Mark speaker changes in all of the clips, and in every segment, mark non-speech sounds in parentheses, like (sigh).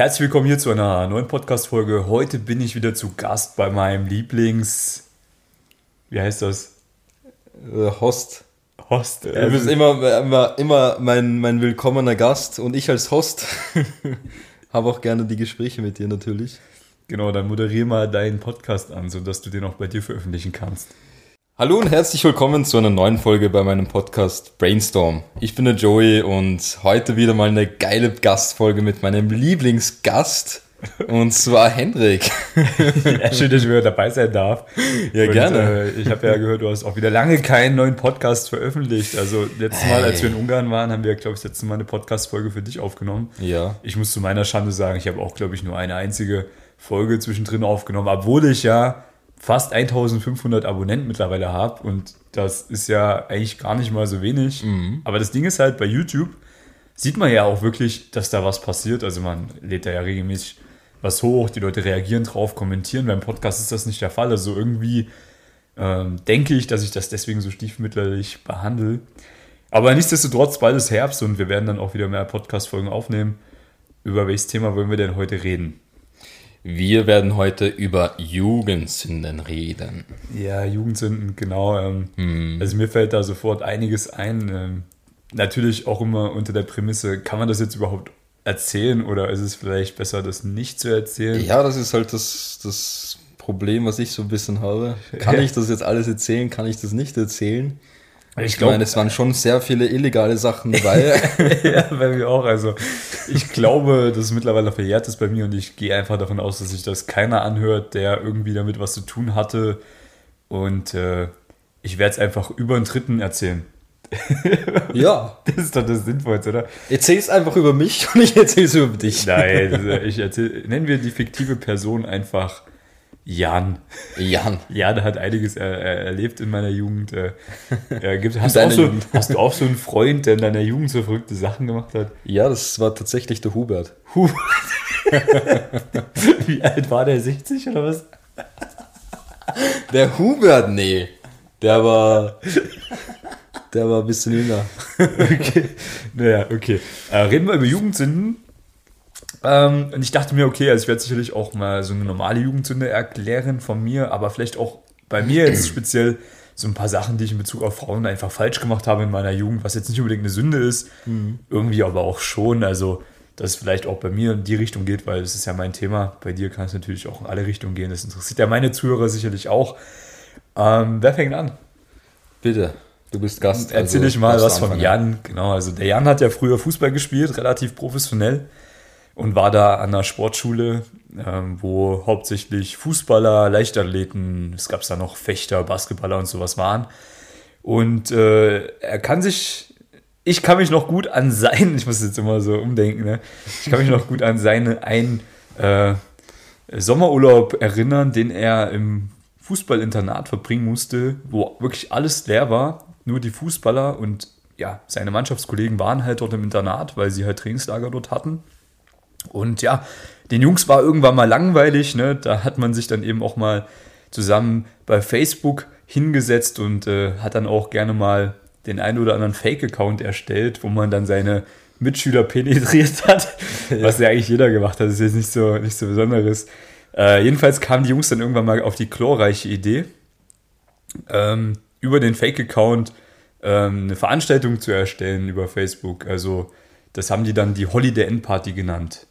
Speaker 1: herzlich willkommen hier zu einer neuen Podcast-Folge. Heute bin ich wieder zu Gast bei meinem Lieblings. Wie heißt das?
Speaker 2: Äh, Host.
Speaker 1: Host.
Speaker 2: Du bist immer, immer, immer mein, mein willkommener Gast und ich als Host (laughs) habe auch gerne die Gespräche mit dir natürlich.
Speaker 1: Genau, dann moderier mal deinen Podcast an, sodass du den auch bei dir veröffentlichen kannst.
Speaker 2: Hallo und herzlich willkommen zu einer neuen Folge bei meinem Podcast Brainstorm. Ich bin der Joey und heute wieder mal eine geile Gastfolge mit meinem Lieblingsgast und zwar Hendrik.
Speaker 1: ja, schön, dass ich wieder dabei sein darf.
Speaker 2: Ja,
Speaker 1: und,
Speaker 2: gerne.
Speaker 1: Äh, ich habe ja gehört, du hast auch wieder lange keinen neuen Podcast veröffentlicht. Also letztes Mal, als wir in Ungarn waren, haben wir, glaube ich, das letzte Mal eine Podcast-Folge für dich aufgenommen.
Speaker 2: Ja.
Speaker 1: Ich muss zu meiner Schande sagen, ich habe auch, glaube ich, nur eine einzige Folge zwischendrin aufgenommen, obwohl ich ja fast 1500 Abonnenten mittlerweile habe und das ist ja eigentlich gar nicht mal so wenig.
Speaker 2: Mhm.
Speaker 1: Aber das Ding ist halt, bei YouTube sieht man ja auch wirklich, dass da was passiert. Also man lädt da ja regelmäßig was hoch, die Leute reagieren drauf, kommentieren. Beim Podcast ist das nicht der Fall. Also irgendwie ähm, denke ich, dass ich das deswegen so stiefmütterlich behandle. Aber nichtsdestotrotz, bald ist Herbst und wir werden dann auch wieder mehr Podcast-Folgen aufnehmen. Über welches Thema wollen wir denn heute reden?
Speaker 2: Wir werden heute über Jugendsünden reden.
Speaker 1: Ja, Jugendsünden, genau. Ähm,
Speaker 2: Hm.
Speaker 1: Also mir fällt da sofort einiges ein. Ähm, natürlich auch immer unter der Prämisse, kann man das jetzt überhaupt erzählen oder ist es vielleicht besser, das nicht zu erzählen?
Speaker 2: Ja, das ist halt das, das Problem, was ich so ein bisschen habe. Kann
Speaker 1: Ja.
Speaker 2: ich das jetzt alles erzählen? Kann ich das nicht erzählen?
Speaker 1: Ich
Speaker 2: Ich
Speaker 1: glaube,
Speaker 2: meine, es waren schon sehr viele illegale Sachen dabei. (laughs)
Speaker 1: ja, bei mir auch. Also ich glaube, dass es mittlerweile verjährt ist bei mir und ich gehe einfach davon aus, dass sich das keiner anhört, der irgendwie damit was zu tun hatte. Und äh, ich werde es einfach über einen Dritten erzählen.
Speaker 2: ja. (laughs)
Speaker 1: Das ist doch das Sinnvollste, oder?
Speaker 2: Erzähl's einfach über mich und ich erzähl's über dich.
Speaker 1: Nein, (laughs) ich erzähl, nennen wir die fiktive Person einfach Jan.
Speaker 2: Jan. (laughs)
Speaker 1: Jan hat einiges er, er, erlebt in meiner Jugend. Äh, er gibt, hast, du so, hast du auch so einen Freund, der in deiner Jugend so verrückte Sachen gemacht hat?
Speaker 2: Ja, das war tatsächlich der Hubert.
Speaker 1: Huh. (laughs) Wie alt war der? 60 oder was?
Speaker 2: Der Hubert? Nee. Der war. Der war ein bisschen jünger. (laughs)
Speaker 1: Okay. Naja, okay. Äh, reden wir über Jugendsünden. Ähm, und ich dachte mir, okay, also ich werde sicherlich auch mal so eine normale Jugendsünde erklären von mir, aber vielleicht auch bei mir jetzt (clears throat) speziell so ein paar Sachen, die ich in Bezug auf Frauen einfach falsch gemacht habe in meiner Jugend, was jetzt nicht unbedingt eine Sünde ist, irgendwie aber auch schon. Also, dass es vielleicht auch bei mir in die Richtung geht, weil das ist ja mein Thema. Bei dir kann es natürlich auch in alle Richtungen gehen. Das interessiert ja meine Zuhörer sicherlich auch. Ähm, wer fängt an?
Speaker 2: Bitte. Du bist Gast.
Speaker 1: Erzähl
Speaker 2: also
Speaker 1: ich mal was von. Jan. Genau, also der Jan hat ja früher Fußball gespielt, relativ professionell und war da an einer Sportschule, ähm, wo hauptsächlich Fußballer, Leichtathleten, es gab da noch Fechter, Basketballer und sowas waren. Und äh, er kann sich, ich kann mich noch gut an sein, (laughs) ich muss jetzt immer so umdenken, ne? ich kann mich noch gut an seinen einen äh, Sommerurlaub erinnern, den er im Fußballinternat verbringen musste, wo wirklich alles leer war, nur die Fußballer und ja, seine Mannschaftskollegen waren halt dort im Internat, weil sie halt Trainingslager dort hatten. Und ja, den Jungs war irgendwann mal langweilig, ne? Da hat man sich dann eben auch mal zusammen bei Facebook hingesetzt und äh, hat dann auch gerne mal den einen oder anderen Fake-Account erstellt, wo man dann seine Mitschüler penetriert (laughs) hat, was ja eigentlich jeder gemacht hat. Das ist jetzt nicht so, nicht so Besonderes. Äh, jedenfalls kamen die Jungs dann irgendwann mal auf die glorreiche Idee, ähm, über den Fake-Account ähm, eine Veranstaltung zu erstellen über Facebook. Also das haben die dann die Holiday End Party genannt.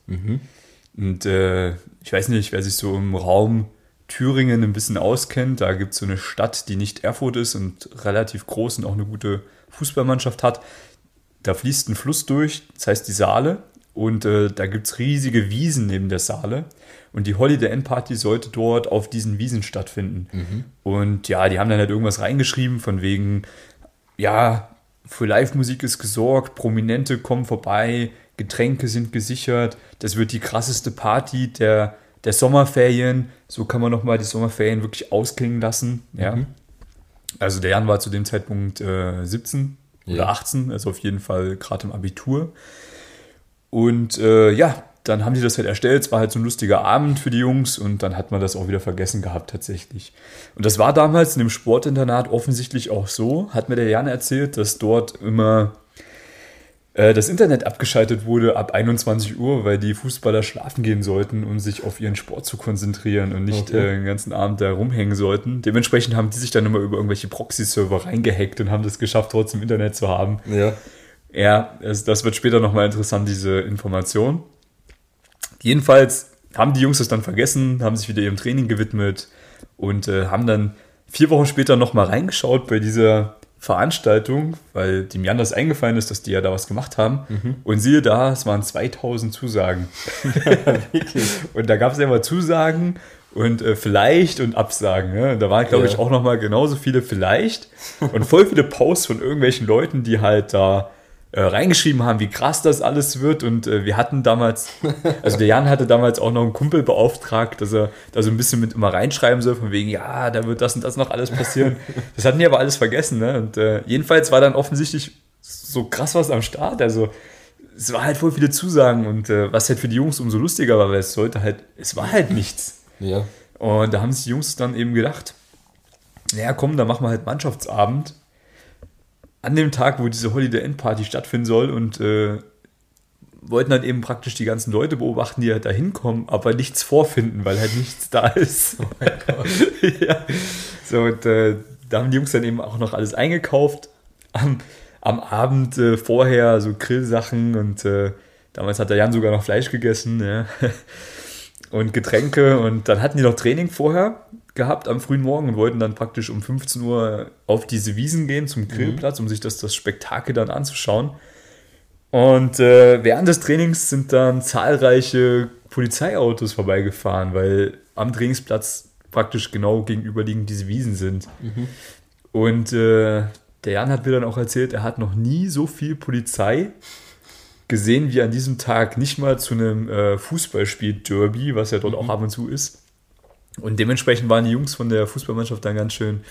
Speaker 1: Und äh, ich weiß nicht, wer sich so im Raum Thüringen ein bisschen auskennt. Da gibt es so eine Stadt, die nicht Erfurt ist und relativ groß und auch eine gute Fußballmannschaft hat. Da fließt ein Fluss durch, das heißt die Saale. Und äh, da gibt es riesige Wiesen neben der Saale. Und die Holiday End Party sollte dort auf diesen Wiesen stattfinden. Und ja, die haben dann halt irgendwas reingeschrieben, von wegen, ja, für Live-Musik ist gesorgt, Prominente kommen vorbei, Getränke sind gesichert, das wird die krasseste Party der, der Sommerferien. So kann man nochmal die Sommerferien wirklich ausklingen lassen. Ja. Also der Jan war zu dem Zeitpunkt äh, 17 oder
Speaker 2: Ja.
Speaker 1: 18, also auf jeden Fall gerade im Abitur. Und äh, ja, dann haben die das halt erstellt. Es war halt so ein lustiger Abend für die Jungs und dann hat man das auch wieder vergessen gehabt tatsächlich. Und das war damals in dem Sportinternat offensichtlich auch so, hat mir der Jan erzählt, dass dort immer äh, das Internet abgeschaltet wurde ab 21 Uhr, weil die Fußballer schlafen gehen sollten, um sich auf ihren Sport zu konzentrieren und nicht
Speaker 2: Okay.
Speaker 1: äh, den ganzen Abend da rumhängen sollten. Dementsprechend haben die sich dann immer über irgendwelche Proxy-Server reingehackt und haben das geschafft, trotzdem Internet zu haben.
Speaker 2: Ja.
Speaker 1: Ja, das, das wird später nochmal interessant, diese Information. Jedenfalls haben die Jungs das dann vergessen, haben sich wieder ihrem Training gewidmet und äh, haben dann vier Wochen später nochmal reingeschaut bei dieser Veranstaltung, weil dem Jan das eingefallen ist, dass die ja da was gemacht haben. Und siehe da, es waren 2000 Zusagen. (laughs) und da gab es ja immer Zusagen und äh, vielleicht und Absagen. Ne? Da waren, glaube
Speaker 2: Ja.
Speaker 1: ich, auch nochmal genauso viele vielleicht und voll viele Posts von irgendwelchen Leuten, die halt da äh, reingeschrieben haben, wie krass das alles wird. Und äh, wir hatten damals, (laughs) also der Jan hatte damals auch noch einen Kumpel beauftragt, dass er da so ein bisschen mit immer reinschreiben soll, von wegen, ja, da wird das und das noch alles passieren. (laughs) Das hatten die aber alles vergessen. Ne? Und äh, jedenfalls war dann offensichtlich so krass was am Start. Also es war halt voll viele Zusagen und äh, was halt für die Jungs umso lustiger war, weil es sollte halt, es war halt nichts.
Speaker 2: Ja.
Speaker 1: Und da haben sich die Jungs dann eben gedacht, naja, komm, dann machen wir halt Mannschaftsabend an dem Tag, wo diese Holiday End Party stattfinden soll und äh, wollten dann eben praktisch die ganzen Leute beobachten, die halt da hinkommen, aber nichts vorfinden, weil halt nichts da ist. (laughs) ja. So, und äh, da haben die Jungs dann eben auch noch alles eingekauft. Am, am Abend äh, vorher so Grillsachen und äh, damals hat der Jan sogar noch Fleisch gegessen. Ja. (laughs) und Getränke und dann hatten die noch Training vorher gehabt am frühen Morgen und wollten dann praktisch um 15 Uhr auf diese Wiesen gehen zum Grillplatz, um sich das, das Spektakel dann anzuschauen. Und äh, während des Trainings sind dann zahlreiche Polizeiautos vorbeigefahren, weil am Trainingsplatz praktisch genau gegenüberliegend diese Wiesen sind. Und äh, der Jan hat mir dann auch erzählt, er hat noch nie so viel Polizei gesehen wie an diesem Tag. Nicht mal zu einem äh, Fußballspiel Derby, was ja dort auch ab und zu ist. Und dementsprechend waren die Jungs von der Fußballmannschaft dann ganz schön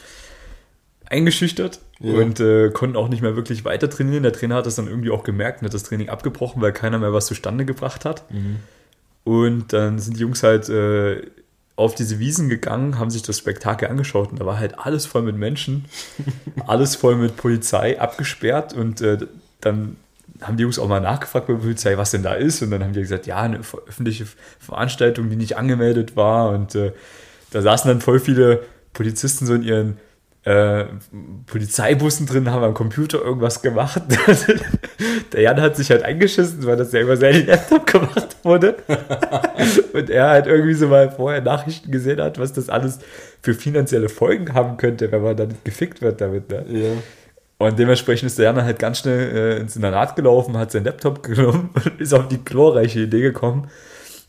Speaker 1: eingeschüchtert
Speaker 2: Ja.
Speaker 1: und äh, konnten auch nicht mehr wirklich weiter trainieren. Der Trainer hat das dann irgendwie auch gemerkt und hat das Training abgebrochen, weil keiner mehr was zustande gebracht hat. Und dann sind die Jungs halt äh, auf diese Wiesen gegangen, haben sich das Spektakel angeschaut und da war halt alles voll mit Menschen, (laughs) alles voll mit Polizei abgesperrt und äh, dann haben die Jungs auch mal nachgefragt bei der Polizei, was denn da ist und dann haben die gesagt, ja, eine öffentliche Veranstaltung, die nicht angemeldet war und äh, da saßen dann voll viele Polizisten so in ihren äh, Polizeibussen drin, haben am Computer irgendwas gemacht. (laughs) Der Jan hat sich halt eingeschissen, weil das ja über seinen Laptop gemacht wurde. (laughs) Und er halt irgendwie so mal vorher Nachrichten gesehen hat, was das alles für finanzielle Folgen haben könnte, wenn man dann gefickt wird damit. Ne?
Speaker 2: Ja.
Speaker 1: Und dementsprechend ist der Jan halt ganz schnell äh, ins Internat gelaufen, hat seinen Laptop (laughs) genommen und ist auf die glorreiche Idee gekommen.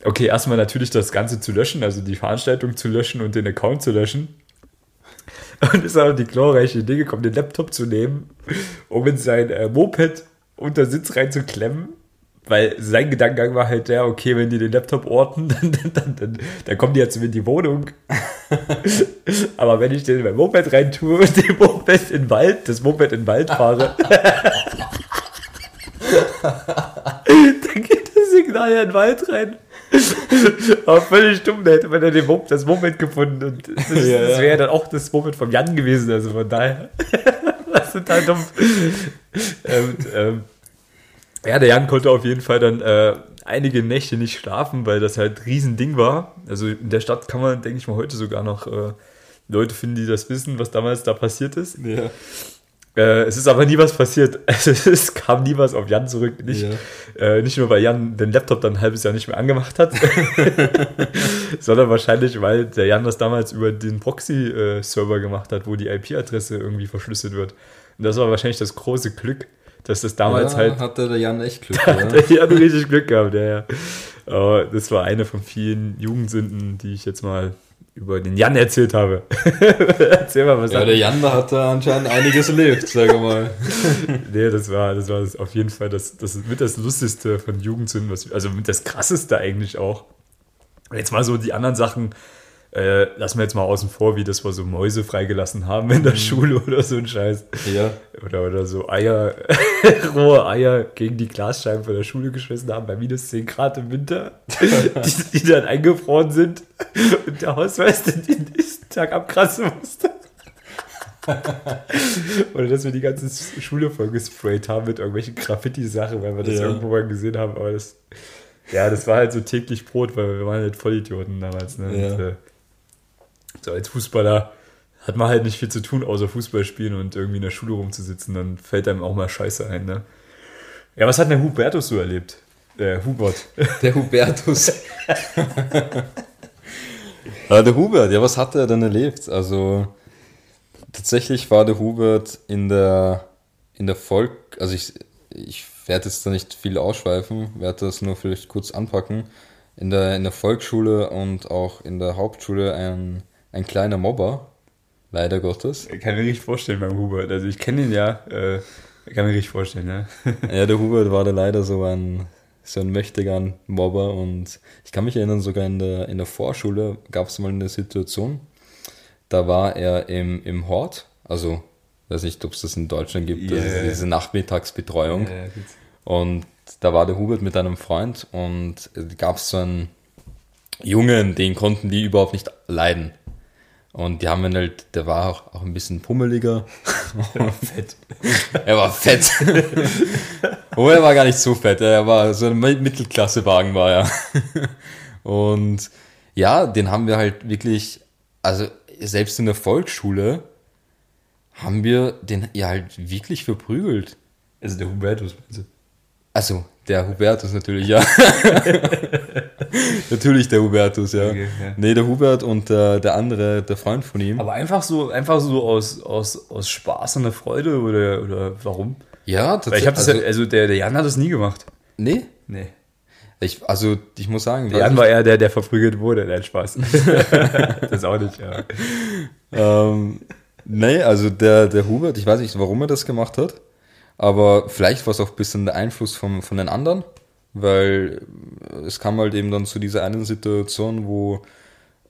Speaker 1: Okay, erstmal natürlich das Ganze zu löschen, also die Veranstaltung zu löschen und den Account zu löschen. Und ist auf die glorreiche Idee gekommen, den Laptop zu nehmen, um in sein äh, Moped unter Sitz reinzuklemmen. Weil sein Gedankengang war halt der, okay, wenn die den Laptop orten, (laughs) dann, dann, dann, dann, dann kommen die ja zu mir in die Wohnung. (laughs) Aber wenn ich den in mein Moped rein tue und (laughs) den Moped in den Wald, das Moped in den Wald fahre, dann geht das Signal ja in den Wald rein. Aber völlig dumm, da hätte man ja den Mop das Moped gefunden und das,
Speaker 2: Ja,
Speaker 1: das
Speaker 2: ja.
Speaker 1: wäre dann auch das Moped vom Jan gewesen, also von daher. Was total dumm. ähm, ähm, ja, der Jan konnte auf jeden Fall dann äh, einige Nächte nicht schlafen, weil das halt ein Riesending war. Also in der Stadt kann man, denke ich mal, heute sogar noch äh, Leute finden, die das wissen, was damals da passiert ist.
Speaker 2: Ja.
Speaker 1: Äh, es ist aber nie was passiert. (laughs) Also, es kam nie was auf Jan zurück. Nicht, äh, nicht nur, weil Jan den Laptop dann ein halbes Jahr nicht mehr angemacht hat, (laughs) sondern wahrscheinlich, weil der Jan das damals über den Proxy-Server gemacht hat, wo die IP-Adresse irgendwie verschlüsselt wird. Und das war wahrscheinlich das große Glück, dass das damals
Speaker 2: ja,
Speaker 1: halt
Speaker 2: hatte der Jan echt Glück. (laughs)
Speaker 1: da
Speaker 2: ja.
Speaker 1: hat der Jan richtig Glück gehabt, ja, ja. Aber das war eine von vielen Jugendsünden, die ich jetzt mal über den Jan erzählt habe. (laughs) Erzähl mal, was
Speaker 2: ja,
Speaker 1: hat-
Speaker 2: der Jan, da hat da anscheinend einiges erlebt, sag ich mal. (laughs)
Speaker 1: Nee, das war, das war das auf jeden Fall das, das mit das Lustigste von Jugendsünden, was, also mit das Krasseste eigentlich auch. Jetzt mal so die anderen Sachen, äh, lassen wir jetzt mal außen vor, wie das wir so Mäuse freigelassen haben in der Schule oder so ein Scheiß.
Speaker 2: Ja.
Speaker 1: Oder, oder so Eier, (laughs) rohe Eier gegen die Glasscheiben von der Schule geschmissen haben bei minus 10 Grad im Winter, (laughs) die, die dann eingefroren sind und der Hausmeister den nächsten Tag abkratzen musste. (laughs) Oder dass wir die ganze Schule voll gesprayt haben mit irgendwelchen Graffiti-Sachen, weil wir das ja. irgendwo mal gesehen haben. Aber das, ja, das war halt so täglich Brot, weil wir waren halt Vollidioten damals. Ne? Ja. Und, äh, so als Fußballer hat man halt nicht viel zu tun, außer Fußball spielen und irgendwie in der Schule rumzusitzen. Dann fällt einem auch mal Scheiße ein. Ne? Ja, was hat der Hubertus so erlebt? Der Hubert. (laughs)
Speaker 2: Der Hubertus. (laughs) ah, der Hubert, ja, was hat er denn erlebt? Also, tatsächlich war der Hubert in der, in der Volk, also ich, ich werde jetzt da nicht viel ausschweifen, werde das nur vielleicht kurz anpacken. In der, in der Volksschule und auch in der Hauptschule ein, ein kleiner Mobber, leider Gottes.
Speaker 1: Ich kann mir nicht vorstellen beim Hubert. Also ich kenne ihn ja, äh, kann mir richtig vorstellen, ja. (laughs)
Speaker 2: ja, der Hubert war da leider so ein, so ein mächtiger Mobber und ich kann mich erinnern, sogar in der, in der Vorschule gab es mal eine Situation, da war er im, im Hort, also weiß nicht, ob es das in Deutschland gibt, yeah. also diese Nachmittagsbetreuung. Yeah, und da war der Hubert mit einem Freund und gab es so einen Jungen, den konnten die überhaupt nicht leiden. Und die haben ihn halt, der war auch, auch ein bisschen pummeliger. (laughs) fett. er war fett. (laughs) oh, er war gar nicht so fett. Er war so ein Mittelklassewagen war er. (laughs) Und ja, den haben wir halt wirklich, also selbst in der Volksschule haben wir den ja halt wirklich verprügelt.
Speaker 1: Also der Hubertus, meinst du?
Speaker 2: Also, der Hubertus natürlich, ja. (laughs) natürlich der Hubertus, ja. Okay, ja. Nee, der Hubert und der, der andere, der Freund von ihm.
Speaker 1: Aber einfach so, einfach so aus, aus, aus Spaß und der Freude oder, oder warum?
Speaker 2: Ja,
Speaker 1: tatsächlich. Weil ich habe das also, ja, also der, der Jan hat das nie gemacht.
Speaker 2: Nee?
Speaker 1: Nee.
Speaker 2: Ich, also, ich muss sagen.
Speaker 1: Der Jan war eher der, der verprügelt wurde, nein, Spaß. (laughs) das auch nicht, ja.
Speaker 2: ähm, nee, also der, der Hubert, ich weiß nicht, warum er das gemacht hat. Aber vielleicht war es auch ein bisschen der Einfluss vom, von den anderen, weil es kam halt eben dann zu dieser einen Situation, wo,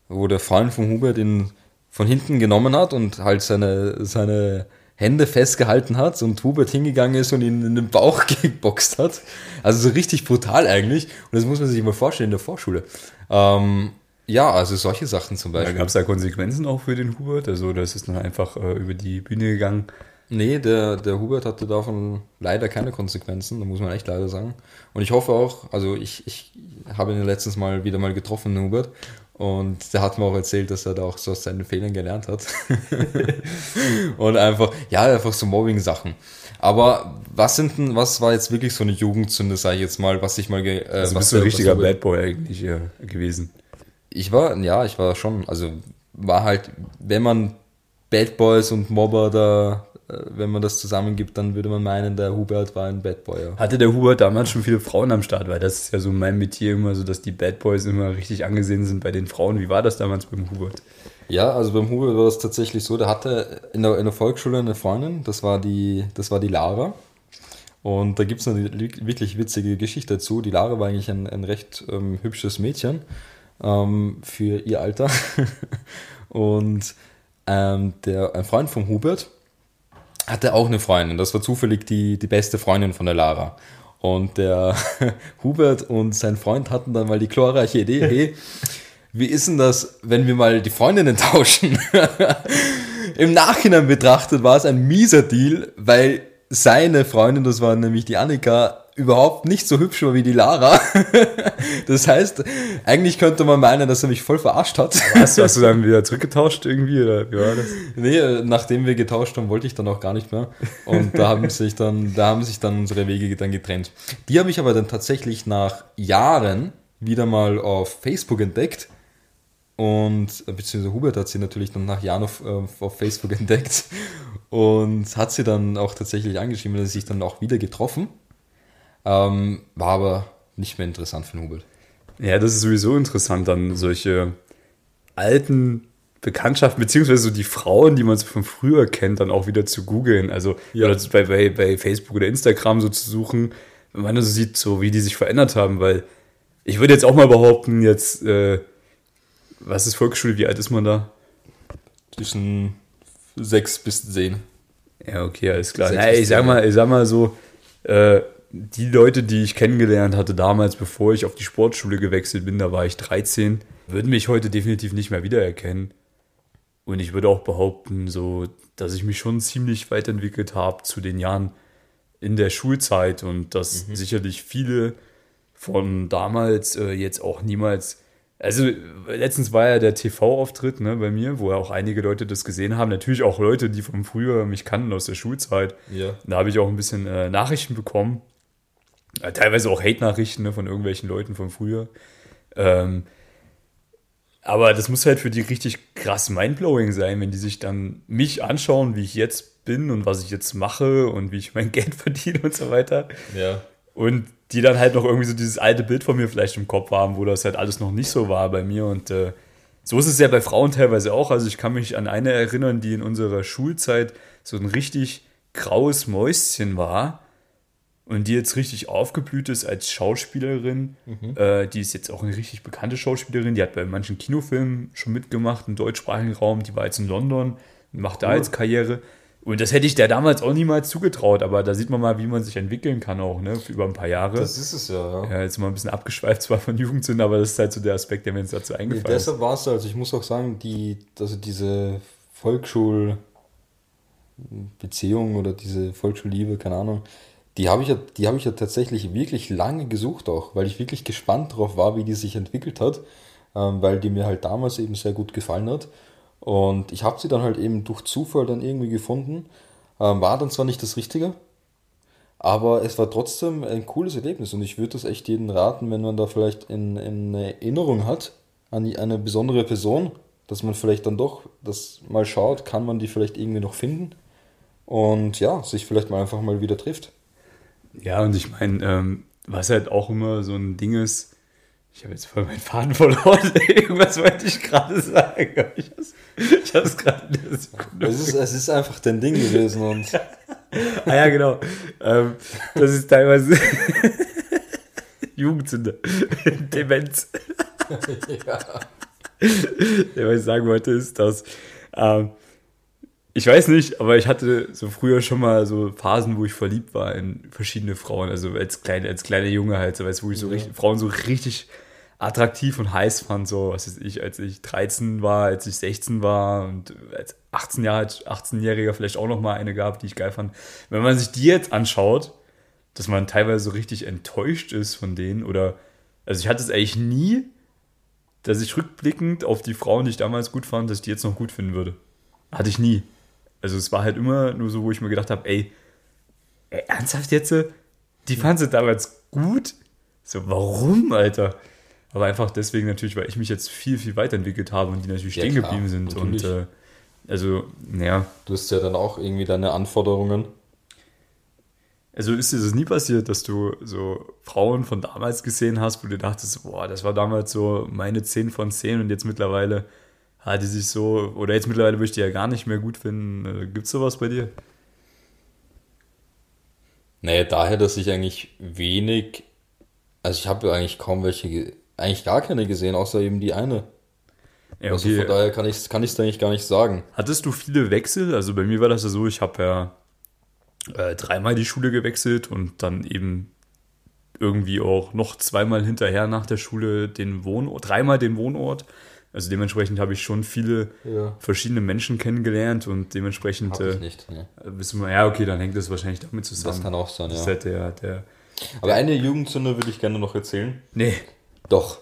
Speaker 2: wo der Freund von Hubert ihn von hinten genommen hat und halt seine, seine Hände festgehalten hat und Hubert hingegangen ist und ihn in den Bauch (laughs) geboxt hat. Also so richtig brutal eigentlich. Und das muss man sich mal vorstellen in der Vorschule. Ähm, ja, also solche Sachen zum Beispiel.
Speaker 1: Gab es da Konsequenzen auch für den Hubert? Also das ist dann einfach äh, über die Bühne gegangen.
Speaker 2: Nee, der, der Hubert hatte davon leider keine Konsequenzen, da muss man echt leider sagen. Und ich hoffe auch, also ich, ich habe ihn letztens mal wieder mal getroffen, den Hubert, und der hat mir auch erzählt, dass er da auch so aus seinen Fehlern gelernt hat. (laughs) und einfach, ja, einfach so Mobbing-Sachen. Aber was sind denn, was war jetzt wirklich so eine Jugendzünde, sage ich jetzt mal, was ich mal. Äh,
Speaker 1: also
Speaker 2: bist
Speaker 1: du ein richtiger Bad Boy eigentlich äh, gewesen?
Speaker 2: Ich war, ja, ich war schon, also war halt, wenn man Bad Boys und Mobber da wenn man das zusammengibt, dann würde man meinen, der Hubert war ein Bad Boy. Ja.
Speaker 1: Hatte der Hubert damals schon viele Frauen am Start? Weil das ist ja so mein Metier immer so, dass die Bad Boys immer richtig angesehen sind bei den Frauen. Wie war das damals beim Hubert?
Speaker 2: Ja, also beim Hubert war das tatsächlich so, der hatte in der, in der Volksschule eine Freundin, das war die, das war die Lara. Und da gibt es eine wirklich witzige Geschichte dazu. Die Lara war eigentlich ein, ein recht ähm, hübsches Mädchen ähm, für ihr Alter. (laughs) Und ähm, der, ein Freund von Hubert, hatte auch eine Freundin. Das war zufällig die, die beste Freundin von der Lara. Und der (laughs) Hubert und sein Freund hatten dann mal die glorreiche Idee, hey, wie ist denn das, wenn wir mal die Freundinnen (laughs) tauschen? Im Nachhinein betrachtet war es ein mieser Deal, weil seine Freundin, das war nämlich die Annika, überhaupt nicht so hübsch war wie die Lara. (laughs) das heißt, eigentlich könnte man meinen, dass er mich voll verarscht hat.
Speaker 1: Hast du, hast du dann wieder zurückgetauscht irgendwie? Oder wie war das?
Speaker 2: Nee, nachdem wir getauscht haben, wollte ich dann auch gar nicht mehr. Und da haben (laughs) sich dann, da haben sich dann unsere Wege dann getrennt. Die habe ich aber dann tatsächlich nach Jahren wieder mal auf Facebook entdeckt. Und beziehungsweise Hubert hat sie natürlich dann nach Jahren auf, äh, auf Facebook (laughs) entdeckt und hat sie dann auch tatsächlich angeschrieben, dass sie sich dann auch wieder getroffen. Ähm, war aber nicht mehr interessant für Hubert.
Speaker 1: Ja, das ist sowieso interessant, dann solche alten Bekanntschaften, beziehungsweise so die Frauen, die man so von früher kennt, dann auch wieder zu googeln. Also ja. oder bei, bei, bei Facebook oder Instagram so zu suchen, wenn man so sieht, so wie die sich verändert haben, weil ich würde jetzt auch mal behaupten, jetzt, äh, was ist Volksschule, wie alt ist man da?
Speaker 2: Zwischen sechs bis zehn.
Speaker 1: Ja, okay, alles klar. Naja, ich sag mal, ich sag mal so, äh, die Leute, die ich kennengelernt hatte damals, bevor ich auf die Sportschule gewechselt bin, da war ich 13, würden mich heute definitiv nicht mehr wiedererkennen. Und ich würde auch behaupten, so, dass ich mich schon ziemlich weiterentwickelt habe zu den Jahren in der Schulzeit und dass mhm. sicherlich viele von damals äh, jetzt auch niemals. Also letztens war ja der TV-Auftritt ne, bei mir, wo ja auch einige Leute das gesehen haben. Natürlich auch Leute, die von früher mich kannten aus der Schulzeit. Ja. Da habe ich auch ein bisschen äh, Nachrichten bekommen. Teilweise auch Hate-Nachrichten ne, von irgendwelchen Leuten von früher. Ähm, aber das muss halt für die richtig krass mindblowing sein, wenn die sich dann mich anschauen, wie ich jetzt bin und was ich jetzt mache und wie ich mein (laughs) Geld verdiene und so weiter. Ja. Und die dann halt noch irgendwie so dieses alte Bild von mir vielleicht im Kopf haben, wo das halt alles noch nicht so war bei mir. Und äh, so ist es ja bei Frauen teilweise auch. Also ich kann mich an eine erinnern, die in unserer Schulzeit so ein richtig graues Mäuschen war und die jetzt richtig aufgeblüht ist als Schauspielerin. Mhm. Äh, die ist jetzt auch eine richtig bekannte Schauspielerin. Die hat bei manchen Kinofilmen schon mitgemacht im deutschsprachigen Raum. Die war jetzt in London und macht da jetzt Karriere. Und das hätte ich der damals auch niemals zugetraut, aber da sieht man mal, wie man sich entwickeln kann auch, ne, über ein paar Jahre.
Speaker 2: Das ist es ja,
Speaker 1: ja. Ja, jetzt mal ein bisschen abgeschweift zwar von Jugendsinn, aber das ist halt so der Aspekt, der mir jetzt dazu eingefallen
Speaker 2: ja, deshalb ist. Deshalb war es, also ich muss auch sagen, die, also diese Volksschulbeziehung oder diese Volksschulliebe, keine Ahnung, die habe ich, ja, hab ich ja tatsächlich wirklich lange gesucht auch, weil ich wirklich gespannt darauf war, wie die sich entwickelt hat, ähm, weil die mir halt damals eben sehr gut gefallen hat. Und ich habe sie dann halt eben durch Zufall dann irgendwie gefunden. Ähm, war dann zwar nicht das Richtige, aber es war trotzdem ein cooles Erlebnis und ich würde das echt jedem raten, wenn man da vielleicht in, in Erinnerung hat an die, eine besondere Person, dass man vielleicht dann doch das mal schaut, kann man die vielleicht irgendwie noch finden und ja, sich vielleicht mal einfach mal wieder trifft.
Speaker 1: Ja, und ich meine, ähm, was halt auch immer so ein Ding ist, ich habe jetzt voll meinen Faden (laughs) verloren. Irgendwas wollte ich gerade sagen. Ich habe es gerade.
Speaker 2: Es ist, es ist einfach dein Ding gewesen. Und (laughs)
Speaker 1: ah ja, genau. Ähm, das ist teilweise (laughs) Jugendsünde. Demenz. ja. ja. Was ich sagen wollte, ist, dass ähm, ich weiß nicht, aber ich hatte so früher schon mal so Phasen, wo ich verliebt war in verschiedene Frauen. Also als kleine, als kleiner Junge halt, so, weißt, wo ich so ja. richtig, Frauen so richtig attraktiv und heiß fand. So, was weiß ich, als ich 13 war, als ich 16 war und als 18 Jahre, 18-Jähriger vielleicht auch noch mal eine gab, die ich geil fand. Wenn man sich die jetzt anschaut, dass man teilweise so richtig enttäuscht ist von denen oder, also ich hatte es eigentlich nie, dass ich rückblickend auf die Frauen, die ich damals gut fand, dass ich die jetzt noch gut finden würde. Hatte ich nie. Also es war halt immer nur so, wo ich mir gedacht habe, ey, ey ernsthaft jetzt? Die fanden sie damals gut? So, warum, Alter? Aber einfach deswegen natürlich, weil ich mich jetzt viel, viel weiterentwickelt habe und die natürlich ja, stehen klar, geblieben sind. Natürlich. Und äh, also, naja.
Speaker 2: Du hast ja dann auch irgendwie deine Anforderungen.
Speaker 1: Also ist dir das nie passiert, dass du so Frauen von damals gesehen hast, wo du dachtest, boah, das war damals so meine 10 von 10 und jetzt mittlerweile hat die sich so, oder jetzt mittlerweile würde ich die ja gar nicht mehr gut finden. Äh, Gibt es sowas bei dir?
Speaker 2: Naja, daher, dass ich eigentlich wenig, also ich habe ja eigentlich kaum welche, eigentlich gar keine gesehen, außer eben die eine. Ja, also okay. Also von daher kann ich es kann eigentlich gar nicht sagen.
Speaker 1: Hattest du viele Wechsel? Also bei mir war das ja so, ich habe ja äh, dreimal die Schule gewechselt und dann eben irgendwie auch noch zweimal hinterher nach der Schule den Wohnort, dreimal den Wohnort. Also dementsprechend habe ich schon viele ja. verschiedene Menschen kennengelernt und dementsprechend. Hab ich äh, nicht, ne? Wissen wir, ja, okay, dann hängt das wahrscheinlich damit zusammen.
Speaker 2: Das kann auch sein,
Speaker 1: das
Speaker 2: ja.
Speaker 1: Ist halt der, der,
Speaker 2: Aber eine Jugendsünde würde ich gerne noch erzählen.
Speaker 1: Nee.
Speaker 2: Doch.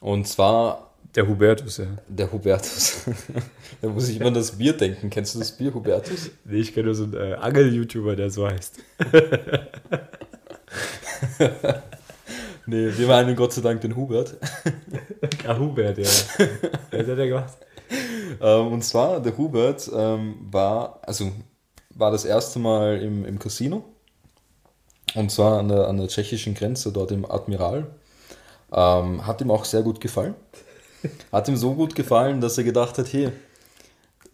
Speaker 2: Und zwar.
Speaker 1: Der Hubertus, ja.
Speaker 2: Der Hubertus. (laughs) da muss ich immer an das Bier denken. Kennst du das Bier, Hubertus?
Speaker 1: Nee, ich kenne nur so einen äh, Angel-YouTuber, der so heißt. (laughs)
Speaker 2: Nee, wir meinen Gott sei Dank den Hubert.
Speaker 1: Ah, Hubert, ja. (laughs) Was hat er gemacht?
Speaker 2: Ähm, und zwar, der Hubert ähm, war, also war das erste Mal im, im Casino. Und zwar an der, an der tschechischen Grenze, dort im Admiral. Ähm, hat ihm auch sehr gut gefallen. Hat ihm so gut gefallen, dass er gedacht hat, hey,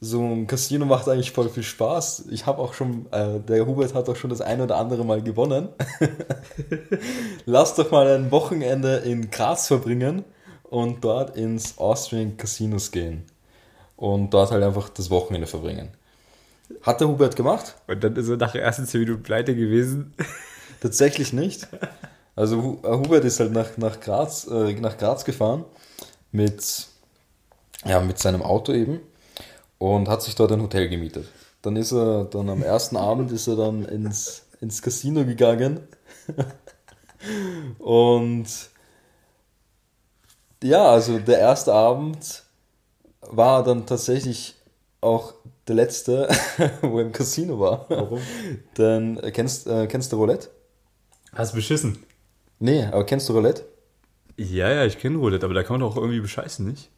Speaker 2: so ein Casino macht eigentlich voll viel Spaß. Ich habe auch schon, äh, der Hubert hat auch schon das ein oder andere Mal gewonnen. (laughs) Lass doch mal ein Wochenende in Graz verbringen und dort ins Austrian Casinos gehen. Und dort halt einfach das Wochenende verbringen. Hat der Hubert gemacht?
Speaker 1: Und dann ist er nach der ersten 10 Minuten pleite gewesen. (laughs)
Speaker 2: Tatsächlich nicht. Also äh, Hubert ist halt nach, nach, Graz, äh, nach Graz gefahren mit, ja, mit seinem Auto eben und hat sich dort ein Hotel gemietet. Dann ist er dann am ersten (laughs) Abend ist er dann ins, ins Casino gegangen (laughs) und ja, also der erste Abend war dann tatsächlich auch der letzte, (laughs) wo er im Casino war.
Speaker 1: Warum? (laughs)
Speaker 2: Denn äh, kennst, äh, kennst du Roulette?
Speaker 1: Hast beschissen?
Speaker 2: Nee, aber kennst du Roulette?
Speaker 1: Ja, ja, ich kenne Roulette, aber da kann man doch irgendwie bescheißen, nicht?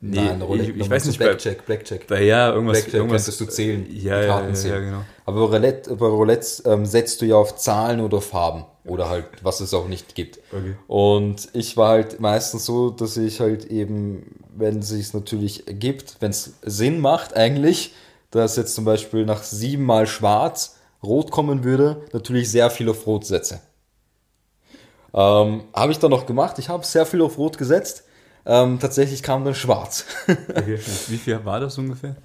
Speaker 1: Nee,
Speaker 2: Nein, Roulette.
Speaker 1: ich, ich weiß nicht,
Speaker 2: Blackjack, Blackjack.
Speaker 1: bei ja, irgendwas,
Speaker 2: Blackjack
Speaker 1: irgendwas
Speaker 2: könntest du zählen.
Speaker 1: Ja, ja,
Speaker 2: Karten
Speaker 1: ja,
Speaker 2: zählen.
Speaker 1: ja, genau.
Speaker 2: Aber bei Roulette, bei Roulette ähm, setzt du ja auf Zahlen oder Farben. Oder halt, was es auch nicht gibt.
Speaker 1: Okay.
Speaker 2: Und ich war halt meistens so, dass ich halt eben, wenn es sich natürlich gibt, wenn es Sinn macht eigentlich, dass jetzt zum Beispiel nach siebenmal schwarz rot kommen würde, natürlich sehr viel auf rot setze. Ähm, habe ich dann noch gemacht. Ich habe sehr viel auf rot gesetzt. Ähm, tatsächlich kam dann schwarz.
Speaker 1: Wie viel (laughs) war das ungefähr?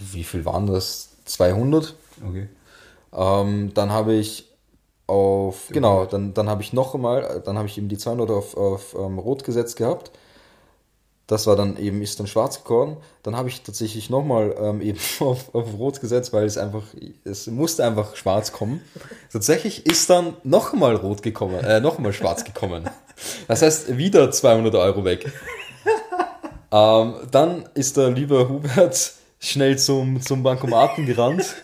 Speaker 2: Wie viel waren das? 200.
Speaker 1: Okay.
Speaker 2: Ähm, dann habe ich auf, genau, dann, dann habe ich noch einmal, dann habe ich eben die 200 auf, auf ähm, Rot gesetzt gehabt. Das war dann eben, ist dann schwarz geworden. Dann habe ich tatsächlich nochmal ähm, eben (laughs) auf, auf Rot gesetzt, weil es einfach, es musste einfach schwarz kommen. Tatsächlich ist dann nochmal rot gekommen, äh, nochmal schwarz gekommen. Das heißt, wieder 200 Euro weg. (laughs) Ähm, dann ist der liebe Hubert schnell zum, zum Bankomaten gerannt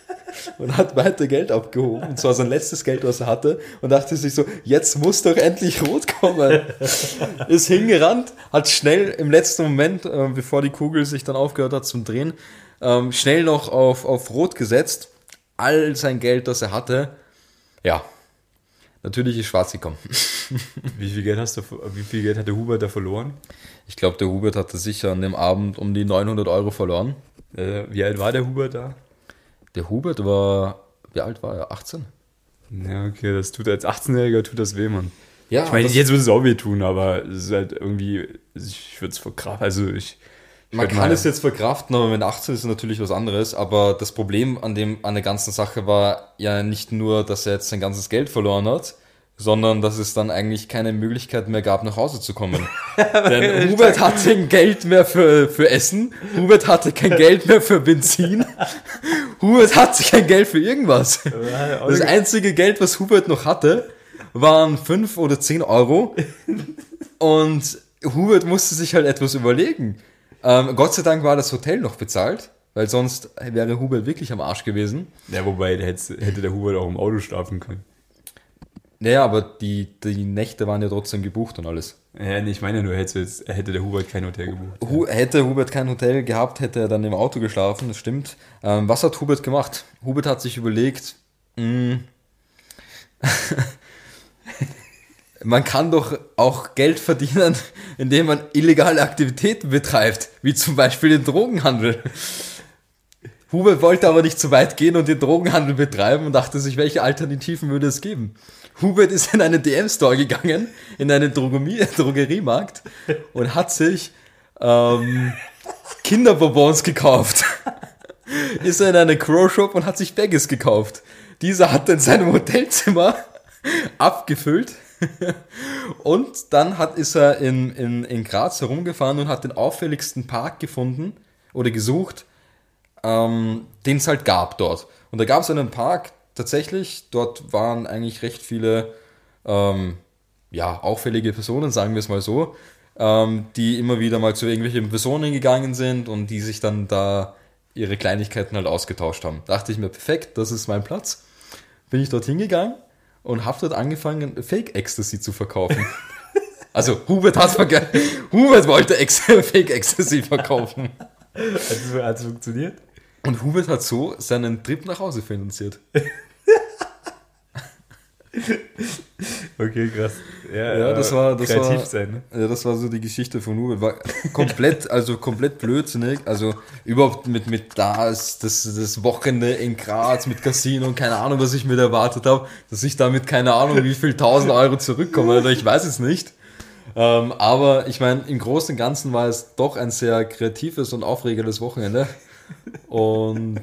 Speaker 2: und hat weiter Geld abgehoben. Und zwar sein letztes Geld, was er hatte. Und dachte sich so, jetzt muss doch endlich rot kommen. (laughs) ist hingerannt, hat schnell im letzten Moment, äh, bevor die Kugel sich dann aufgehört hat zum Drehen, ähm, schnell noch auf, auf rot gesetzt. All sein Geld, das er hatte. Ja, natürlich ist schwarz gekommen. (laughs)
Speaker 1: Wie viel Geld hast du, wie viel Geld hat der Hubert da verloren?
Speaker 2: Ich glaube, der Hubert hatte sicher an dem Abend um die 900 Euro verloren.
Speaker 1: Äh, wie alt war der Hubert da?
Speaker 2: Der Hubert war, wie alt war er? 18?
Speaker 1: Ja, okay, das tut als 18-Jähriger tut das weh, Mann.
Speaker 2: Ja,
Speaker 1: Ich meine, jetzt würde es auch weh tun, aber es ist halt irgendwie, ich würde es verkraft, also ich
Speaker 2: Man kann es jetzt verkraften, aber mit 18 ist es natürlich was anderes. Aber das Problem an, dem, an der ganzen Sache war ja nicht nur, dass er jetzt sein ganzes Geld verloren hat, sondern dass es dann eigentlich keine Möglichkeit mehr gab, nach Hause zu kommen. (laughs) Denn Hubert hatte kein Geld mehr für, für Essen, Hubert hatte kein Geld mehr für Benzin, Hubert hatte kein Geld für irgendwas. Das einzige Geld, was Hubert noch hatte, waren 5 oder 10 Euro. Und Hubert musste sich halt etwas überlegen. Ähm, Gott sei Dank war das Hotel noch bezahlt, weil sonst wäre Hubert wirklich am Arsch gewesen.
Speaker 1: Ja, wobei, hätte, hätte der Hubert auch im Auto schlafen können.
Speaker 2: Naja, aber die, die Nächte waren ja trotzdem gebucht und alles.
Speaker 1: Ja, nee, ich meine nur, hätte, jetzt, hätte der Hubert kein Hotel gebucht.
Speaker 2: Hu hätte Hubert kein Hotel gehabt, hätte er dann im Auto geschlafen, das stimmt. Ähm, was hat Hubert gemacht? Hubert hat sich überlegt, mh, (laughs) man kann doch auch Geld verdienen, (laughs) indem man illegale Aktivitäten betreibt, wie zum Beispiel den Drogenhandel. Hubert wollte aber nicht zu weit gehen und den Drogenhandel betreiben und dachte sich, welche Alternativen würde es geben? Hubert ist in einen DM-Store gegangen, in einen Drogerie (laughs) Drogeriemarkt und hat sich ähm, Kinderbonbons gekauft. (laughs) ist er in einen Crow-Shop und hat sich Baggies gekauft. Dieser hat in seinem Hotelzimmer abgefüllt (laughs) und dann hat, ist er in, in, in Graz herumgefahren und hat den auffälligsten Park gefunden oder gesucht, ähm, den es halt gab dort. Und da gab es einen Park, tatsächlich, dort waren eigentlich recht viele ähm, ja, auffällige Personen, sagen wir es mal so, ähm, die immer wieder mal zu irgendwelchen Personen gegangen sind und die sich dann da ihre Kleinigkeiten halt ausgetauscht haben. Dachte ich mir, perfekt, das ist mein Platz. Bin ich dort hingegangen und habe dort angefangen, Fake Ecstasy zu verkaufen. (laughs) Also Hubert hat verge Hubert wollte Ex (laughs) Fake Ecstasy verkaufen.
Speaker 1: Hat es funktioniert?
Speaker 2: Und Hubert hat so seinen Trip nach Hause finanziert. (laughs)
Speaker 1: Okay, krass.
Speaker 2: Ja, das war- das
Speaker 1: kreativ
Speaker 2: war-
Speaker 1: sein, ne?
Speaker 2: Ja, das war so die Geschichte von Hubert. War komplett, (laughs) also komplett blödsinnig. Also überhaupt mit, mit da ist das, das Wochenende in Graz mit Casino und keine Ahnung, was ich mir erwartet habe, dass ich damit keine Ahnung, wie viel tausend Euro zurückkomme. Oder ich weiß es nicht. Ähm, aber ich meine, im Großen und Ganzen war es doch ein sehr kreatives und aufregendes Wochenende. Und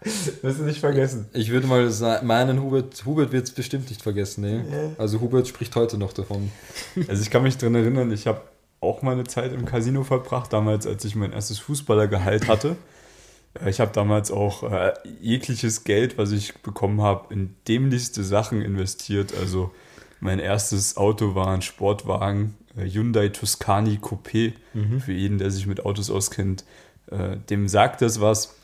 Speaker 2: (laughs)
Speaker 1: Wirst du nicht vergessen.
Speaker 2: ich würde mal sa- meinen, Hubert, Hubert wird es bestimmt nicht vergessen. Nee. Also Hubert spricht heute noch davon. (laughs)
Speaker 1: Also ich kann mich dran erinnern, ich habe auch mal eine Zeit im Casino verbracht, damals, als ich mein erstes Fußballergehalt hatte. Äh, ich habe damals auch äh, jegliches Geld, was ich bekommen habe, in dämlichste Sachen investiert. Also mein erstes Auto war ein Sportwagen, äh, Hyundai Tuscany Coupé. Mhm. Für jeden, der sich mit Autos auskennt, äh, dem sagt das was.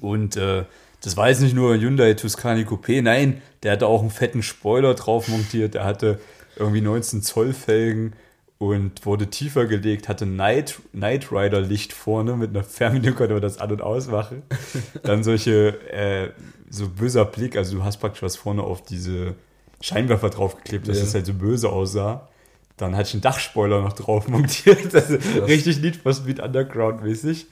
Speaker 1: Und äh, das war jetzt nicht nur Hyundai Tuscany Coupé, nein, der hatte auch einen fetten Spoiler drauf montiert. Der hatte irgendwie 19 Zoll Felgen und wurde tiefer gelegt, hatte Night, Night Rider Licht vorne mit einer Fernbedienung, konnte man das an- und ausmachen. Dann solche, äh, so böser Blick, also du hast praktisch was vorne auf diese Scheinwerfer draufgeklebt, dass ja. das halt so böse aussah. Dann hatte ich einen Dachspoiler noch drauf (laughs) montiert, also richtig Need for Speed Underground mäßig.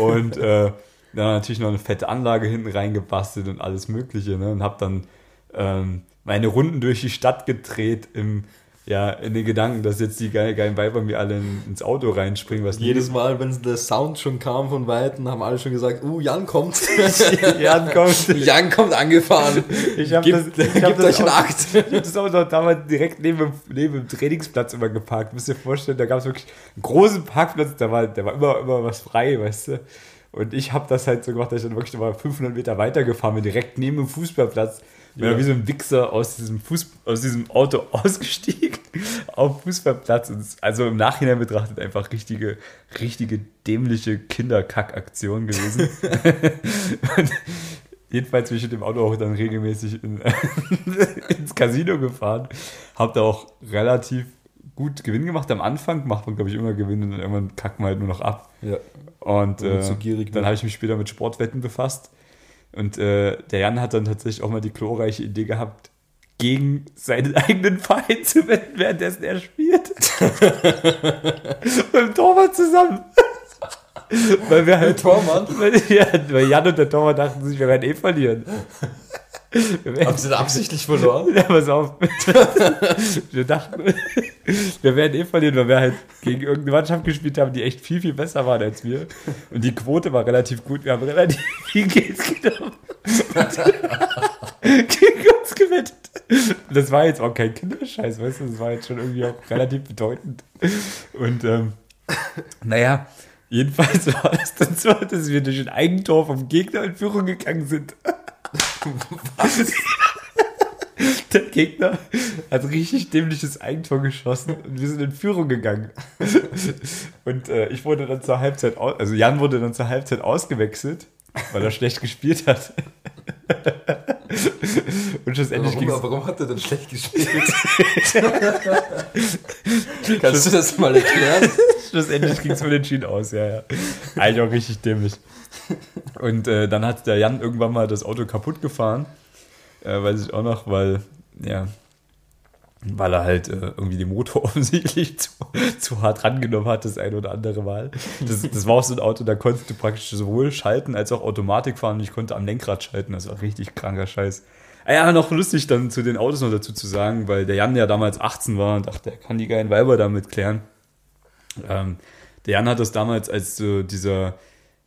Speaker 1: Und äh, dann natürlich noch eine fette Anlage hinten reingebastelt und alles Mögliche. Ne? Und habe dann ähm, meine Runden durch die Stadt gedreht im ja, in den Gedanken, dass jetzt die geilen, geilen Weiber mir alle ins Auto reinspringen. Was
Speaker 2: Jedes Mal, wenn der Sound schon kam von Weitem, haben alle schon gesagt, uh, Jan kommt. (laughs)
Speaker 1: Jan kommt.
Speaker 2: Jan kommt angefahren.
Speaker 1: Ich habe das, ich hab das, euch Akt. Ich habe das auch noch damals direkt neben, neben dem Trainingsplatz immer geparkt. Müsst ihr euch vorstellen, da gab es wirklich einen großen Parkplatz, da war, da war immer, immer was frei, weißt du. Und ich habe das halt so gemacht, dass ich dann wirklich mal 500 Meter weitergefahren bin, direkt neben dem Fußballplatz bin ja. wie so ein Wichser aus diesem, Fuß, aus diesem Auto (laughs) ausgestiegen auf Fußballplatz. Und also im Nachhinein betrachtet einfach richtige, richtige dämliche Kinderkack-Aktion gewesen. (laughs) und jedenfalls bin ich mit dem Auto auch dann regelmäßig in, (laughs) ins Casino gefahren. Hab da auch relativ gut Gewinn gemacht. Am Anfang macht man, glaube ich, immer Gewinn und dann irgendwann kackt man halt nur noch ab. Ja. Und äh, dann habe ich mich später mit Sportwetten befasst und äh, der Jan hat dann tatsächlich auch mal die glorreiche Idee gehabt, gegen seinen (laughs) eigenen Verein zu wetten, währenddessen er spielt. (laughs) Mit dem Torwart zusammen. weil wir halt. Tormann? (laughs) Weil, ja, weil Jan und der Torwart dachten sich, wir werden eh verlieren.
Speaker 2: Haben sie da absichtlich verloren? (laughs)
Speaker 1: Ja, pass auf. (laughs) wir dachten, wir werden eh verlieren, weil wir halt gegen irgendeine Mannschaft gespielt haben, die echt viel, viel besser waren als wir. Und die Quote war relativ gut. Wir haben relativ viel Geld genommen. (laughs) gegen uns gewettet. Das war jetzt auch kein Kinderscheiß, weißt du? Das war jetzt schon irgendwie auch relativ bedeutend. Und, ähm, naja, jedenfalls war es dann so, dass wir durch ein Eigentor vom Gegner in Führung gegangen sind. Was? Der Gegner hat richtig dämliches Eigentor geschossen und wir sind in Führung gegangen. Und äh, ich wurde dann zur Halbzeit, aus, also Jan wurde dann zur Halbzeit ausgewechselt, weil er schlecht gespielt hat.
Speaker 2: Und schlussendlich warum, ging's warum hat er denn schlecht gespielt? (laughs) Kannst du das mal erklären?
Speaker 1: schlussendlich ging es unentschieden aus, ja, ja. Eigentlich auch richtig dämlich. Und äh, dann hat der Jan irgendwann mal das Auto kaputt gefahren. Äh, weiß ich auch noch, weil, ja, weil er halt äh, irgendwie den Motor (laughs) offensichtlich zu, zu hart rangenommen hat, das ein oder andere Mal. Das, das war auch so ein Auto, da konntest du praktisch sowohl schalten als auch Automatik fahren und ich konnte am Lenkrad schalten. Das war richtig kranker Scheiß. Ah ja, noch lustig dann zu den Autos noch dazu zu sagen, weil der Jan ja damals 18 war und dachte, er kann die geilen Weiber damit klären. Ähm, der Jan hat das damals als so dieser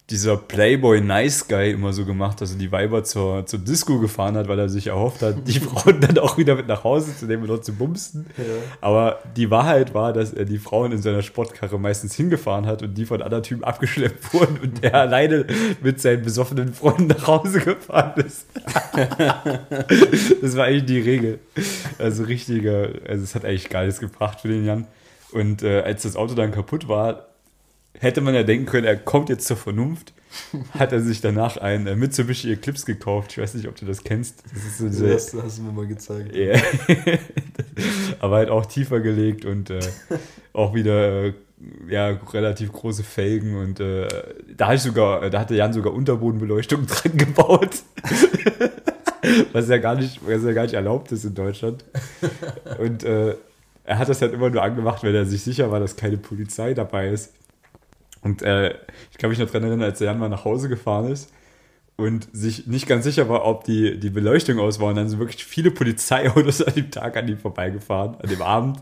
Speaker 1: dieser Playboy Nice Guy immer so gemacht, dass er die Weiber zur, zur Disco gefahren hat, weil er sich erhofft hat, die (laughs) Frauen dann auch wieder mit nach Hause zu nehmen und dort zu bumsten. Ja. Aber die Wahrheit war, dass er die Frauen in seiner Sportkarre meistens hingefahren hat und die von anderen Typen abgeschleppt wurden und er (laughs) alleine mit seinen besoffenen Freunden nach Hause gefahren ist. (laughs) das war eigentlich die Regel. Also richtiger, also es hat eigentlich Geiles gebracht für den Jan. Und äh, als das Auto dann kaputt war, hätte man ja denken können, er kommt jetzt zur Vernunft. (laughs) Hat er sich danach einen äh, Mitsubishi Eclipse gekauft. Ich weiß nicht, ob du das kennst. Das ist so
Speaker 2: diese, das hast du mir mal gezeigt.
Speaker 1: Yeah. (laughs) Aber halt auch tiefer gelegt und äh, (laughs) auch wieder äh, ja, relativ große Felgen und äh, da hatte ich sogar, da hatte Jan sogar Unterbodenbeleuchtung dran gebaut. was ja gar nicht, was ja gar nicht erlaubt ist in Deutschland. Und äh, er hat das halt immer nur angemacht, wenn er sich sicher war, dass keine Polizei dabei ist. Und äh, ich kann mich noch daran erinnern, als der Jan mal nach Hause gefahren ist und sich nicht ganz sicher war, ob die, die Beleuchtung aus war. Und dann sind wirklich viele Polizeiautos (laughs) an dem Tag an ihm vorbeigefahren, an dem Abend.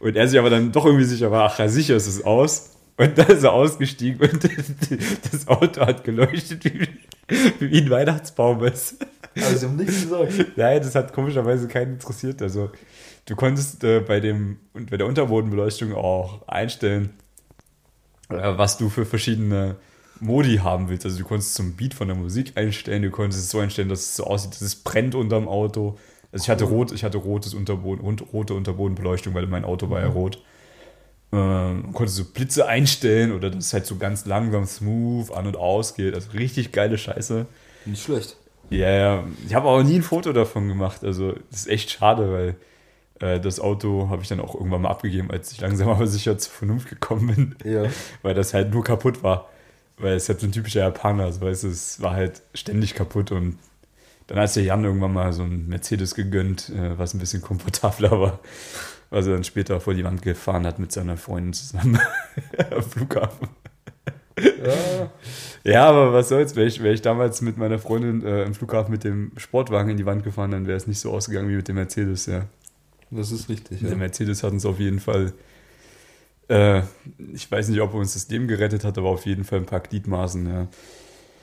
Speaker 1: Und er sich aber dann doch irgendwie sicher war, ach ja, sicher ist es aus. Und dann ist er ausgestiegen und (laughs) das Auto hat geleuchtet, wie, wie ein Weihnachtsbaum ist.
Speaker 2: Aber sie haben nichts gesagt.
Speaker 1: Nein, das hat komischerweise keinen interessiert. Also du konntest äh, bei, dem, bei der Unterbodenbeleuchtung auch einstellen, was du für verschiedene Modi haben willst. Also du konntest zum Beat von der Musik einstellen, du konntest es so einstellen, dass es so aussieht, dass es brennt unterm Auto. Also ich hatte rot, ich hatte rotes Unterboden und rote Unterbodenbeleuchtung, weil mein Auto war ja rot. Ähm, konntest so Blitze einstellen oder dass es halt so ganz langsam smooth an und aus geht. Also richtig geile Scheiße.
Speaker 2: Nicht schlecht.
Speaker 1: Ja, ja. Ich habe aber nie ein Foto davon gemacht. Also das ist echt schade, weil äh, das Auto habe ich dann auch irgendwann mal abgegeben, als ich langsam (laughs) aber sicher zur Vernunft gekommen bin.
Speaker 2: Ja. (laughs)
Speaker 1: weil das halt nur kaputt war. Weil es halt so ein typischer Japaner, also weißt du, es war halt ständig kaputt und dann hat der Jan irgendwann mal so ein Mercedes gegönnt, äh, was ein bisschen komfortabler war, was er dann später vor die Wand gefahren hat mit seiner Freundin zusammen (laughs) am Flughafen.
Speaker 2: Ja.
Speaker 1: Ja, aber was soll's, wäre ich, wär ich damals mit meiner Freundin äh, im Flughafen mit dem Sportwagen in die Wand gefahren, dann wäre es nicht so ausgegangen wie mit dem Mercedes, ja.
Speaker 2: Das ist richtig.
Speaker 1: Der
Speaker 2: Ja.
Speaker 1: Mercedes hat uns auf jeden Fall, äh, ich weiß nicht, ob er uns das Leben gerettet hat, aber auf jeden Fall ein paar Gliedmaßen, ja.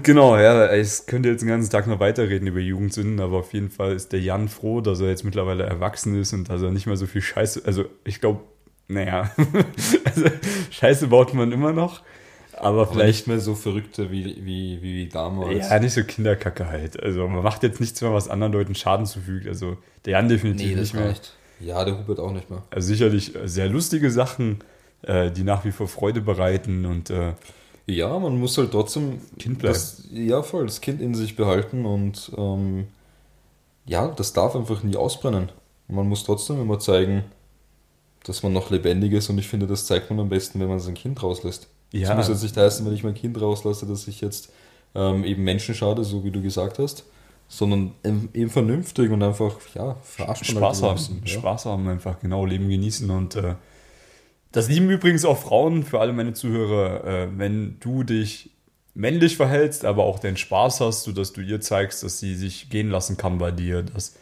Speaker 1: Genau, ja, ich könnte jetzt den ganzen Tag noch weiterreden über Jugendsünden, aber auf jeden Fall ist der Jan froh, dass er jetzt mittlerweile erwachsen ist und dass er nicht mehr so viel Scheiße, also ich glaube, naja, (laughs) also Scheiße baut man immer noch, aber
Speaker 2: Aber
Speaker 1: vielleicht
Speaker 2: nicht mehr so verrückte wie, wie, wie damals.
Speaker 1: ja, nicht so Kinderkacke halt. Also man macht jetzt nichts mehr, was anderen Leuten Schaden zufügt. Also der Jan definitiv
Speaker 2: nee,
Speaker 1: nicht mehr.
Speaker 2: reicht. Ja, der Hubert auch nicht mehr.
Speaker 1: Also sicherlich sehr lustige Sachen, äh, die nach wie vor Freude bereiten und äh,
Speaker 2: Ja, man muss halt trotzdem
Speaker 1: Kind bleiben.
Speaker 2: Das, ja, voll, das Kind in sich behalten und ähm, ja, das darf einfach nie ausbrennen. Man muss trotzdem immer zeigen, dass man noch lebendig ist und ich finde, das zeigt man am besten, wenn man sein Kind rauslässt. Das
Speaker 1: Ja.
Speaker 2: muss jetzt nicht heißen, wenn ich mein Kind rauslasse, dass ich jetzt ähm, eben Menschen schade, so wie du gesagt hast, sondern eben vernünftig und einfach, ja, verarscht man
Speaker 1: Spaß
Speaker 2: halt
Speaker 1: haben.
Speaker 2: ja.
Speaker 1: Spaß haben einfach, genau, Leben genießen und äh, das lieben übrigens auch Frauen, für alle meine Zuhörer, äh, wenn du dich männlich verhältst, aber auch den Spaß hast, sodass du ihr zeigst, dass sie sich gehen lassen kann bei dir, dass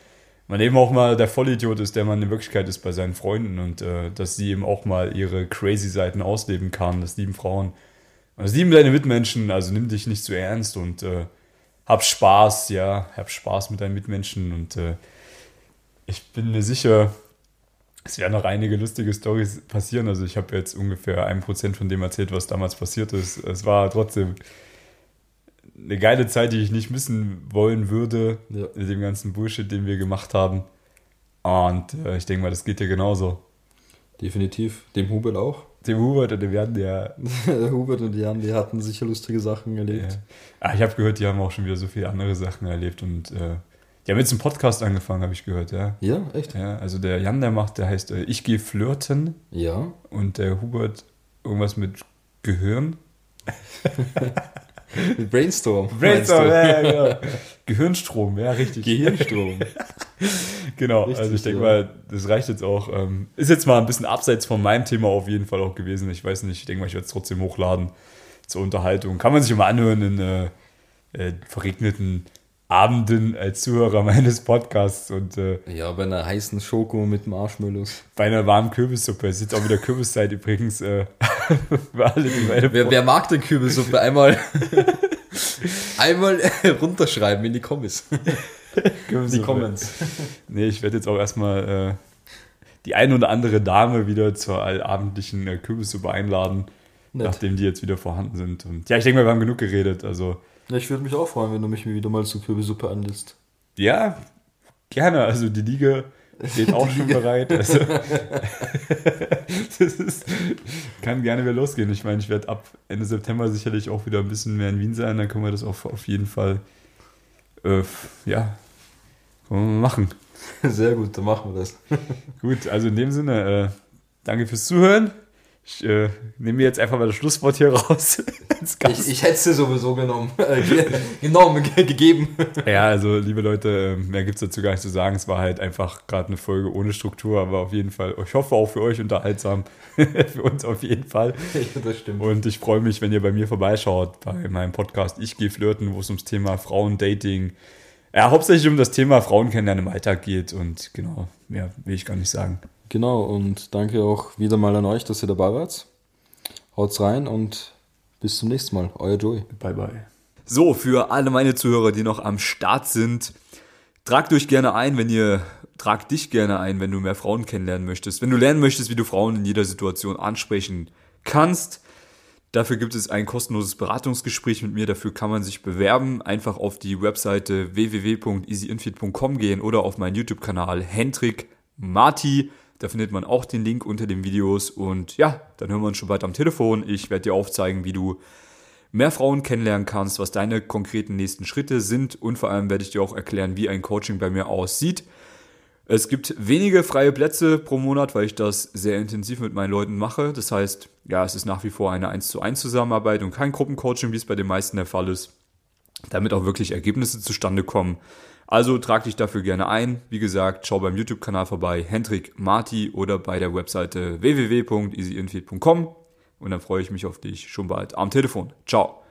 Speaker 1: man eben auch mal der Vollidiot ist, der man in Wirklichkeit ist bei seinen Freunden und äh, dass sie eben auch mal ihre crazy Seiten ausleben kann, das lieben Frauen. Und das lieben deine Mitmenschen, also nimm dich nicht zu ernst und äh, hab Spaß, ja, hab Spaß mit deinen Mitmenschen und äh, ich bin mir sicher, es werden noch einige lustige Stories passieren. Also ich habe jetzt ungefähr ein Prozent von dem erzählt, was damals passiert ist. Es war trotzdem eine geile Zeit, die ich nicht missen wollen würde,
Speaker 2: Ja.
Speaker 1: mit dem ganzen Bullshit, den wir gemacht haben. Und äh, ich denke mal, das geht dir genauso.
Speaker 2: Definitiv. Dem Hubert auch.
Speaker 1: Dem Hubert und dem Jan, (laughs) der.
Speaker 2: Hubert und Jan, die hatten sicher lustige Sachen erlebt.
Speaker 1: Ja. Ah, ich habe gehört, die haben auch schon wieder so viele andere Sachen erlebt und äh, die haben jetzt einen Podcast angefangen, habe ich gehört, ja.
Speaker 2: Ja, echt?
Speaker 1: Ja, also der Jan, der macht, der heißt äh, Ich gehe flirten
Speaker 2: Ja.
Speaker 1: und der Hubert irgendwas mit Gehirn. (laughs)
Speaker 2: Brainstorm.
Speaker 1: Brainstorm, ja, ja, genau. (laughs) Gehirnstrom, ja, richtig.
Speaker 2: Gehirnstrom. (laughs)
Speaker 1: Genau,
Speaker 2: Richtig,
Speaker 1: also ich denke
Speaker 2: ja.
Speaker 1: mal, das reicht jetzt auch. Ähm, ist jetzt mal ein bisschen abseits von meinem Thema auf jeden Fall auch gewesen. Ich weiß nicht, ich denke mal, ich werde es trotzdem hochladen zur Unterhaltung. Kann man sich immer anhören in äh, äh, verregneten Abenden als Zuhörer meines Podcasts und äh,
Speaker 2: Ja, bei einer heißen Schoko mit Marshmallows.
Speaker 1: bei einer warmen Kürbissuppe. Es ist jetzt auch wieder Kürbiszeit übrigens. Äh, (laughs) alle,
Speaker 2: Wer, wer mag denn Kürbissuppe? Einmal, (laughs) einmal (laughs) runterschreiben in die Kommis. Die Comments.
Speaker 1: Nee, ich werde jetzt auch erstmal äh, die ein oder andere Dame wieder zur allabendlichen äh, Kürbissuppe einladen,
Speaker 2: Nett.
Speaker 1: nachdem die jetzt wieder vorhanden sind. Und ja, ich denke mal, wir haben genug geredet. Also
Speaker 2: Ja, ich würde mich auch freuen, wenn du mich wieder mal zur Kürbissuppe anlässt.
Speaker 1: ja, gerne. Also die Liga steht (laughs) auch schon bereit. Also, (laughs) (laughs) das ist, kann gerne wieder losgehen. Ich meine, ich werde ab Ende September sicherlich auch wieder ein bisschen mehr in Wien sein. Dann können wir das auch auf jeden Fall äh, ja, machen.
Speaker 2: Sehr gut, dann machen wir das.
Speaker 1: Gut, also in dem Sinne, äh, danke fürs Zuhören. Ich äh, nehme mir jetzt einfach mal das Schlusswort hier raus. (laughs)
Speaker 2: Ich, ich hätte es dir sowieso genommen. (laughs) Äh, ge genommen, ge gegeben. (laughs)
Speaker 1: ja, also liebe Leute, äh, mehr gibt es dazu gar nicht zu sagen. Es war halt einfach gerade eine Folge ohne Struktur, aber auf jeden Fall, ich hoffe auch für euch unterhaltsam. für uns auf jeden Fall.
Speaker 2: ja, das stimmt.
Speaker 1: Und ich freue mich, wenn ihr bei mir vorbeischaut, bei meinem Podcast Ich gehe flirten, wo es ums Thema Frauen, Dating, ja, hauptsächlich um das Thema Frauen kennenlernen im Alltag geht. Und genau, mehr will ich gar nicht sagen.
Speaker 2: Genau, und danke auch wieder mal an euch, dass ihr dabei wart. Haut's rein und bis zum nächsten Mal. Euer Joey.
Speaker 1: Bye, bye. So, für alle meine Zuhörer, die noch am Start sind, Tragt euch gerne ein, wenn ihr, tragt dich gerne ein, wenn du mehr Frauen kennenlernen möchtest. Wenn du lernen möchtest, wie du Frauen in jeder Situation ansprechen kannst. Dafür gibt es ein kostenloses Beratungsgespräch mit mir. Dafür kann man sich bewerben. Einfach auf die Webseite www.easyinfeed.com gehen oder auf meinen YouTube-Kanal Hendrik Marti. Da findet man auch den Link unter den Videos. Und ja, dann hören wir uns schon bald am Telefon. Ich werde dir aufzeigen, wie du mehr Frauen kennenlernen kannst, was deine konkreten nächsten Schritte sind. Und vor allem werde ich dir auch erklären, wie ein Coaching bei mir aussieht. Es gibt wenige freie Plätze pro Monat, weil ich das sehr intensiv mit meinen Leuten mache. Das heißt, ja, es ist nach wie vor eine 1 zu 1 Zusammenarbeit und kein Gruppencoaching, wie es bei den meisten der Fall ist, damit auch wirklich Ergebnisse zustande kommen. Also trag dich dafür gerne ein. Wie gesagt, schau beim YouTube-Kanal vorbei, Hendrik Marti oder bei der Webseite www.easyinfeed.com und dann freue ich mich auf dich schon bald am Telefon. Ciao.